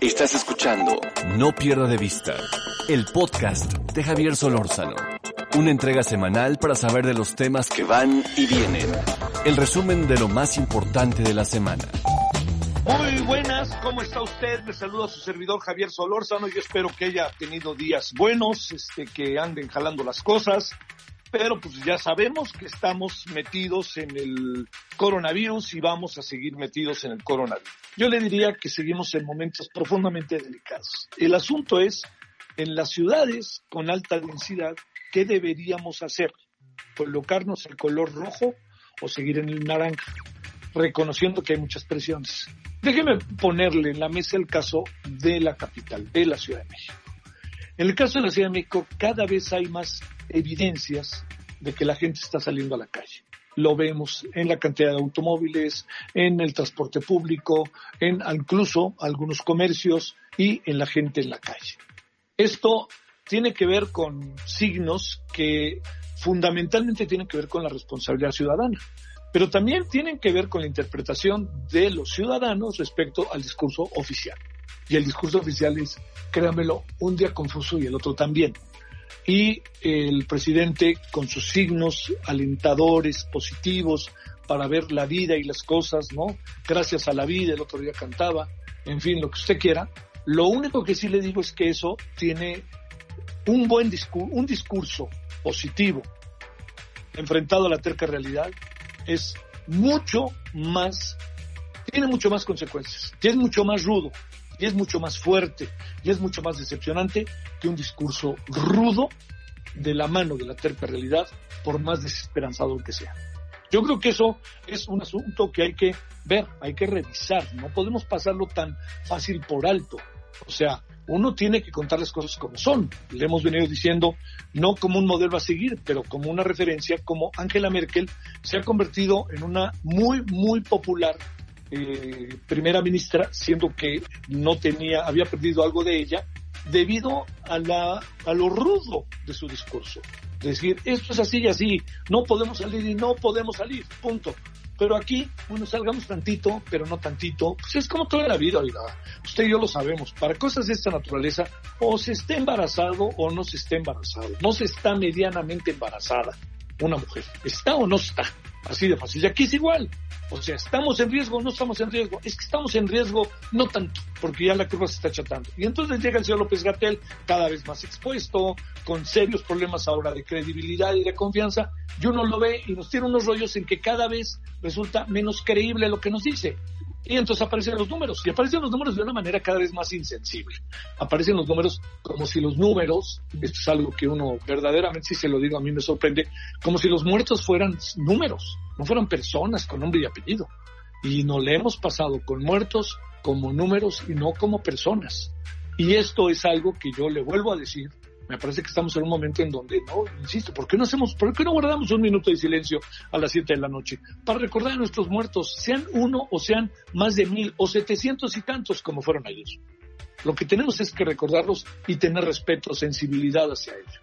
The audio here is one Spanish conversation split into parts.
Estás escuchando No Pierda de Vista, el podcast de Javier Solórzano. Una entrega semanal para saber de los temas que van y vienen. El resumen de lo más importante de la semana. Muy buenas, ¿cómo está usted? Le saludo a su servidor Javier Solórzano. Yo espero que haya tenido días buenos, este, que anden jalando las cosas, pero pues ya sabemos que estamos metidos en el coronavirus y vamos a seguir metidos en el coronavirus. Yo le diría que seguimos en momentos profundamente delicados. El asunto es, en las ciudades con alta densidad, ¿qué deberíamos hacer? ¿Colocarnos el color rojo o seguir en el naranja? Reconociendo que hay muchas presiones. Déjeme ponerle en la mesa el caso de la capital, de la Ciudad de México. En el caso de la Ciudad de México, cada vez hay más evidencias de que la gente está saliendo a la calle. Lo vemos en la cantidad de automóviles, en el transporte público, en incluso algunos comercios y en la gente en la calle. Esto tiene que ver con signos que fundamentalmente tienen que ver con la responsabilidad ciudadana, pero también tienen que ver con la interpretación de los ciudadanos respecto al discurso oficial. Y el discurso oficial es, créamelo, un día confuso y el otro también. Y el presidente, con sus signos alentadores, positivos, para ver la vida y las cosas, ¿no? Gracias a la vida, el otro día cantaba, en fin, lo que usted quiera. Lo único que sí le digo es que eso tiene un buen discurso, un discurso positivo enfrentado a la terca realidad es mucho más, tiene mucho más consecuencias, es mucho más rudo, y es mucho más fuerte, y es mucho más decepcionante que un discurso rudo de la mano de la terca realidad, por más desesperanzado que sea. Yo creo que eso es un asunto que hay que ver, hay que revisar, no podemos pasarlo tan fácil por alto. O sea, uno tiene que contar las cosas como son. Le hemos venido diciendo, no como un modelo a seguir, pero como una referencia, como Angela Merkel se ha convertido en una muy, muy popular eh, primera ministra, siendo que no tenía, había perdido algo de ella, debido a, la, a lo rudo de su discurso. Decir, esto es así y así, no podemos salir y no podemos salir, punto. Pero aquí, bueno, salgamos tantito, pero no tantito. Pues es como toda la vida, oiga. Usted y yo lo sabemos. Para cosas de esta naturaleza, o se está embarazado o no se está embarazado. No se está medianamente embarazada una mujer. ¿Está o no está? Así de fácil. Y aquí es igual. O sea, ¿estamos en riesgo o no estamos en riesgo? Es que estamos en riesgo no tanto, porque ya la curva se está achatando. Y entonces llega el señor López Gatel cada vez más expuesto, con serios problemas ahora de credibilidad y de confianza, y uno lo ve y nos tiene unos rollos en que cada vez resulta menos creíble lo que nos dice. Y entonces aparecen los números, y aparecen los números de una manera cada vez más insensible. Aparecen los números como si los números, esto es algo que uno verdaderamente, si se lo digo, a mí me sorprende, como si los muertos fueran números, no fueran personas con nombre y apellido. Y no le hemos pasado con muertos como números y no como personas. Y esto es algo que yo le vuelvo a decir, me parece que estamos en un momento en donde, no, insisto, ¿por qué no hacemos, por qué no guardamos un minuto de silencio a las 7 de la noche para recordar a nuestros muertos, sean uno o sean más de mil o setecientos y tantos como fueron ayer? Lo que tenemos es que recordarlos y tener respeto, sensibilidad hacia ellos.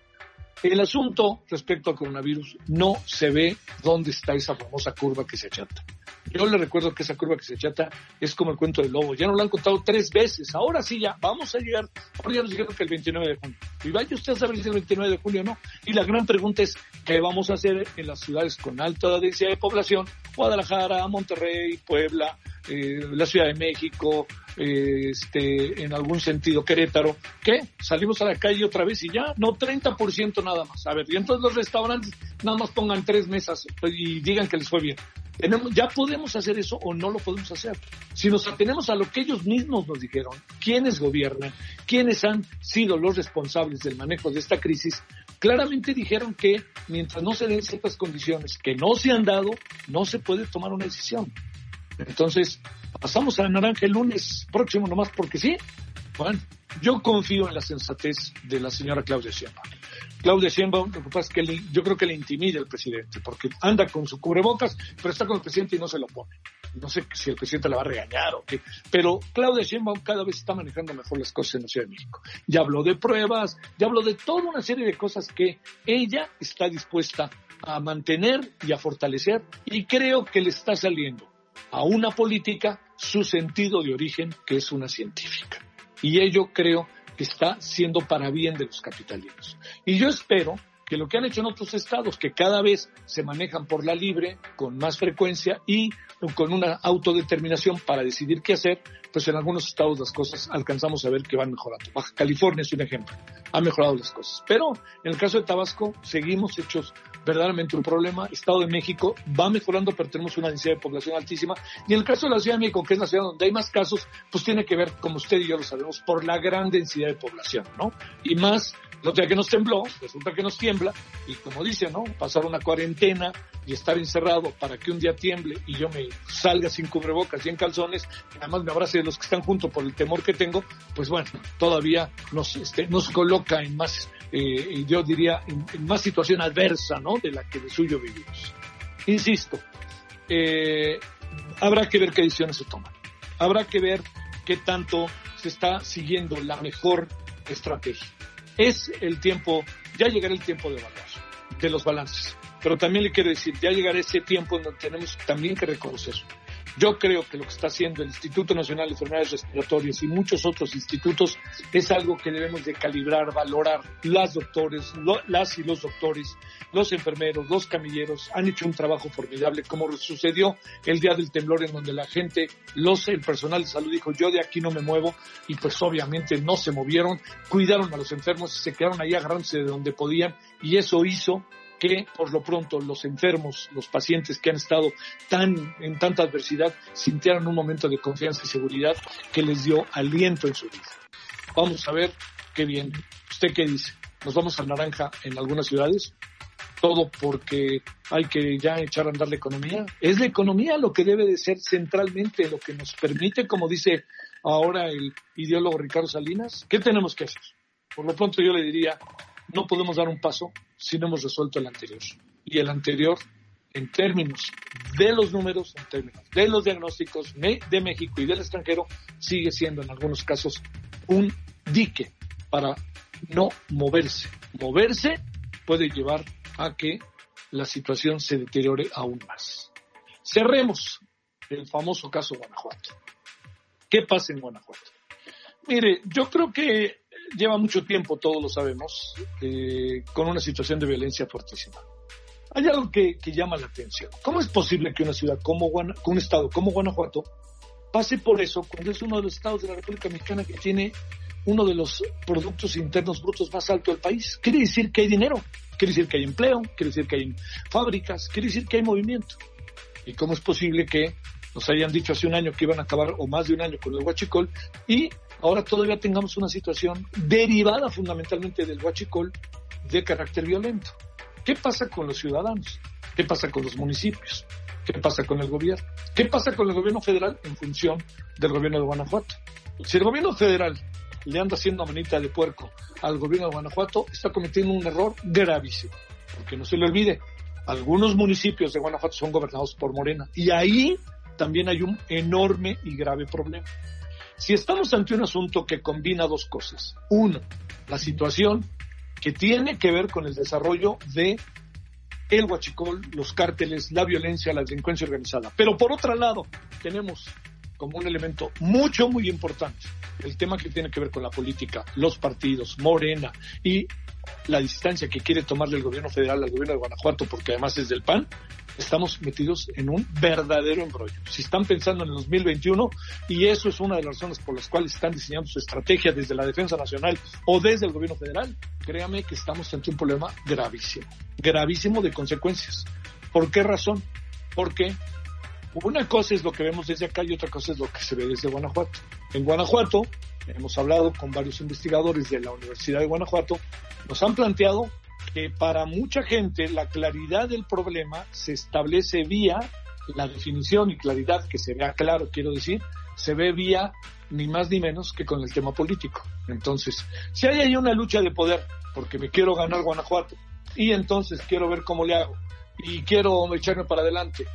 El asunto respecto al coronavirus no se ve dónde está esa famosa curva que se achata. Yo le recuerdo que esa curva que se chata es como el cuento del lobo. Ya nos lo han contado tres veces. Ahora sí, ya vamos a llegar. Ahora ya nos dijeron que el 29 de junio. Y vaya usted a saber si el 29 de junio o no. Y la gran pregunta es, ¿qué vamos a hacer en las ciudades con alta densidad de población? Guadalajara, Monterrey, Puebla, eh, la Ciudad de México, eh, este, en algún sentido Querétaro. ¿Qué? Salimos a la calle otra vez y ya, no 30% nada más. A ver, y entonces los restaurantes nada más pongan tres mesas y digan que les fue bien ya podemos hacer eso o no lo podemos hacer. Si nos atenemos a lo que ellos mismos nos dijeron, quiénes gobiernan, quiénes han sido los responsables del manejo de esta crisis, claramente dijeron que mientras no se den ciertas condiciones que no se han dado, no se puede tomar una decisión. Entonces, pasamos a naranja el lunes próximo nomás porque sí. Yo confío en la sensatez de la señora Claudia Sheinbaum. Claudia Sheinbaum, lo que pasa es que yo creo que le intimida el presidente, porque anda con su cubrebocas, pero está con el presidente y no se lo pone. No sé si el presidente la va a regañar o qué, pero Claudia Sheinbaum cada vez está manejando mejor las cosas en la Ciudad de México. Ya habló de pruebas, ya habló de toda una serie de cosas que ella está dispuesta a mantener y a fortalecer, y creo que le está saliendo a una política su sentido de origen, que es una científica. Y ello creo que está siendo para bien de los capitalinos. Y yo espero que lo que han hecho en otros estados, que cada vez se manejan por la libre, con más frecuencia y con una autodeterminación para decidir qué hacer, pues en algunos estados las cosas alcanzamos a ver que van mejorando. California es un ejemplo, ha mejorado las cosas. Pero en el caso de Tabasco seguimos hechos verdaderamente un problema. Estado de México va mejorando, pero tenemos una densidad de población altísima. Y en el caso de la Ciudad de México, que es la ciudad donde hay más casos, pues tiene que ver, como usted y yo lo sabemos, por la gran densidad de población, ¿no? Y más no día que nos tembló, resulta que nos tiembla, y como dice, ¿no? Pasar una cuarentena y estar encerrado para que un día tiemble y yo me salga sin cubrebocas y en calzones, además me abrace de los que están juntos por el temor que tengo, pues bueno, todavía nos, este, nos coloca en más, eh, yo diría, en, más situación adversa, ¿no? De la que de suyo vivimos. Insisto, eh, habrá que ver qué decisiones se toman. Habrá que ver qué tanto se está siguiendo la mejor estrategia es el tiempo, ya llegará el tiempo de balance, de los balances. Pero también le quiero decir, ya llegará ese tiempo en donde tenemos también que reconocer yo creo que lo que está haciendo el Instituto Nacional de Enfermedades Respiratorias y muchos otros institutos es algo que debemos de calibrar, valorar. Las doctores, las y los doctores, los enfermeros, los camilleros han hecho un trabajo formidable, como sucedió el día del temblor en donde la gente, los, el personal de salud dijo yo de aquí no me muevo y pues obviamente no se movieron, cuidaron a los enfermos, se quedaron ahí agarrándose de donde podían y eso hizo que por lo pronto los enfermos, los pacientes que han estado tan en tanta adversidad, sintieran un momento de confianza y seguridad que les dio aliento en su vida. Vamos a ver qué bien. ¿Usted qué dice? ¿Nos vamos al naranja en algunas ciudades? Todo porque hay que ya echar a andar la economía. Es la economía lo que debe de ser centralmente, lo que nos permite, como dice ahora el ideólogo Ricardo Salinas, ¿qué tenemos que hacer? Por lo pronto yo le diría, no podemos dar un paso si no hemos resuelto el anterior. Y el anterior, en términos de los números, en términos de los diagnósticos de México y del extranjero, sigue siendo en algunos casos un dique para no moverse. Moverse puede llevar a que la situación se deteriore aún más. Cerremos el famoso caso Guanajuato. ¿Qué pasa en Guanajuato? Mire, yo creo que lleva mucho tiempo, todos lo sabemos, eh, con una situación de violencia fortísima. Hay algo que, llama la atención. ¿Cómo es posible que una ciudad como un estado como Guanajuato pase por eso cuando es uno de los estados de la República Mexicana que tiene uno de los productos internos brutos más altos del país? Quiere decir que hay dinero, quiere decir que hay empleo, quiere decir que hay fábricas, quiere decir que hay movimiento. ¿Y cómo es posible que nos hayan dicho hace un año que iban a acabar o más de un año con el huachicol y ahora todavía tengamos una situación derivada fundamentalmente del huachicol de carácter violento. ¿Qué pasa con los ciudadanos? ¿Qué pasa con los municipios? ¿Qué pasa con el gobierno? ¿Qué pasa con el gobierno federal en función del gobierno de Guanajuato? Si el gobierno federal le anda haciendo manita de puerco al gobierno de Guanajuato, está cometiendo un error gravísimo. Porque no se le olvide, algunos municipios de Guanajuato son gobernados por Morena. Y ahí también hay un enorme y grave problema. Si estamos ante un asunto que combina dos cosas. Uno, la situación que tiene que ver con el desarrollo de el huachicol, los cárteles, la violencia, la delincuencia organizada. Pero por otro lado, tenemos como un elemento mucho, muy importante el tema que tiene que ver con la política, los partidos, Morena y la distancia que quiere tomarle el gobierno federal al gobierno de Guanajuato, porque además es del PAN, estamos metidos en un verdadero embrollo. Si están pensando en el 2021, y eso es una de las razones por las cuales están diseñando su estrategia desde la Defensa Nacional o desde el gobierno federal, créame que estamos ante un problema gravísimo, gravísimo de consecuencias. ¿Por qué razón? Porque una cosa es lo que vemos desde acá y otra cosa es lo que se ve desde Guanajuato. En Guanajuato, hemos hablado con varios investigadores de la Universidad de Guanajuato, nos han planteado que para mucha gente la claridad del problema se establece vía la definición y claridad que se vea claro, quiero decir, se ve vía ni más ni menos que con el tema político. Entonces, si hay ahí una lucha de poder, porque me quiero ganar Guanajuato, y entonces quiero ver cómo le hago, y quiero echarme para adelante,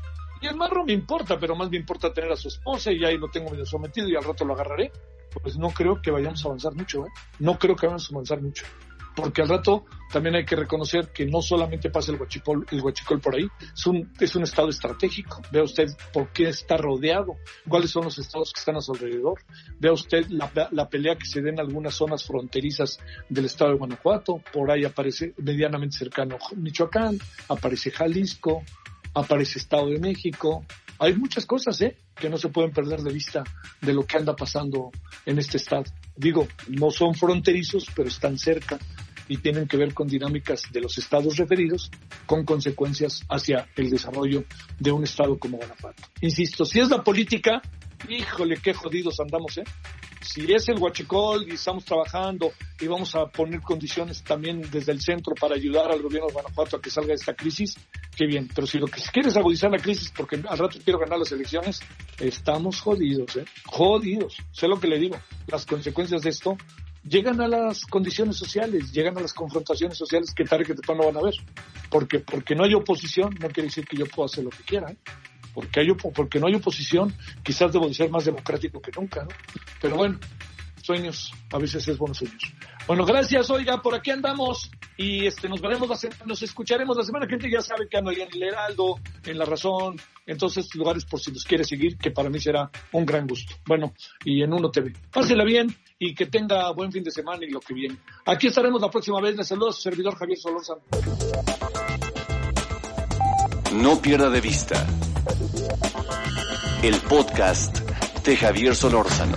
y el marro me importa, pero más me importa tener a su esposa y ahí lo tengo medio sometido y al rato lo agarraré, pues no creo que vayamos a avanzar mucho, ¿eh? No creo que vayamos a avanzar mucho porque al rato también hay que reconocer que no solamente pasa el huachicol, el huachicol por ahí, es un, es un estado estratégico. Vea usted por qué está rodeado, cuáles son los estados que están a su alrededor. Vea usted la, la pelea que se da en algunas zonas fronterizas del estado de Guanajuato, por ahí aparece medianamente cercano Michoacán, aparece Jalisco, aparece Estado de México. Hay muchas cosas, ¿eh? que no se pueden perder de vista de lo que anda pasando en este estado. Digo, no son fronterizos, pero están cerca y tienen que ver con dinámicas de los estados referidos con consecuencias hacia el desarrollo de un estado como Guanajuato. Insisto, si es la política, híjole, qué jodidos andamos, ¿eh? Si es el huachicol y estamos trabajando y vamos a poner condiciones también desde el centro para ayudar al gobierno de Guanajuato a que salga de esta crisis, qué bien. Pero si lo que quieres es agudizar la crisis porque al rato quiero ganar las elecciones, estamos jodidos, ¿eh? Jodidos. Sé lo que le digo. Las consecuencias de esto llegan a las condiciones sociales, llegan a las confrontaciones sociales que tarde que temprano van a ver. Porque, porque no hay oposición, no quiere decir que yo pueda hacer lo que quiera. ¿eh? Porque, hay, porque no hay oposición, quizás debo de ser más democrático que nunca. ¿no? Pero bueno, sueños, a veces es buenos sueños. Bueno, gracias, oiga, por aquí andamos y este nos veremos la semana, nos escucharemos la semana que viene, ya sabe que ando ahí en el Heraldo, en La Razón, en todos estos lugares por si nos quiere seguir, que para mí será un gran gusto. Bueno, y en Uno TV. Pásela bien y que tenga buen fin de semana y lo que viene. Aquí estaremos la próxima vez. Les saludo a su servidor Javier Solórzano. No pierda de vista el podcast de Javier Solórzano.